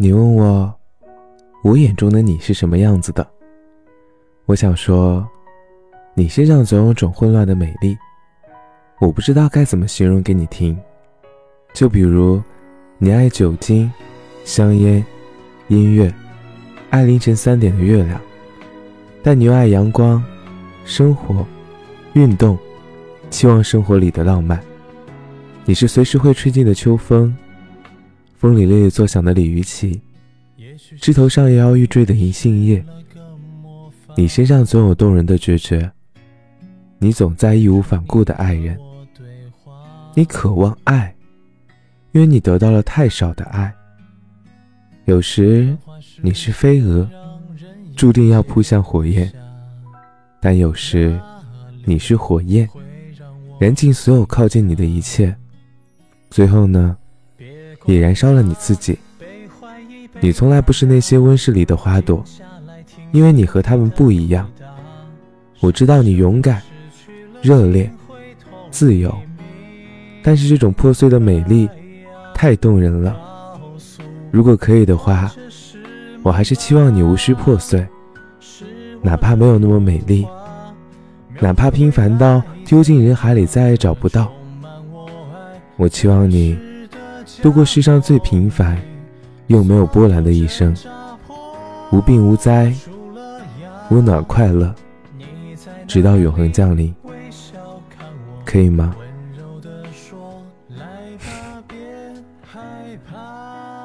你问我，我眼中的你是什么样子的？我想说，你身上总有种混乱的美丽，我不知道该怎么形容给你听。就比如，你爱酒精、香烟、音乐，爱凌晨三点的月亮，但你又爱阳光、生活、运动，期望生活里的浪漫。你是随时会吹进的秋风。风里猎猎作响的鲤鱼旗，枝头上摇摇欲坠的银杏叶。你身上总有动人的决绝，你总在义无反顾的爱人。你渴望爱，因为你得到了太少的爱。有时你是飞蛾，注定要扑向火焰；但有时你是火焰，燃尽所有靠近你的一切。最后呢？也燃烧了你自己。你从来不是那些温室里的花朵，因为你和他们不一样。我知道你勇敢、热烈、自由，但是这种破碎的美丽太动人了。如果可以的话，我还是期望你无需破碎，哪怕没有那么美丽，哪怕平凡到丢进人海里再也找不到。我期望你。度过世上最平凡又没有波澜的一生。无病无灾温暖快乐直到永恒降临。可以吗？说来吧别害怕。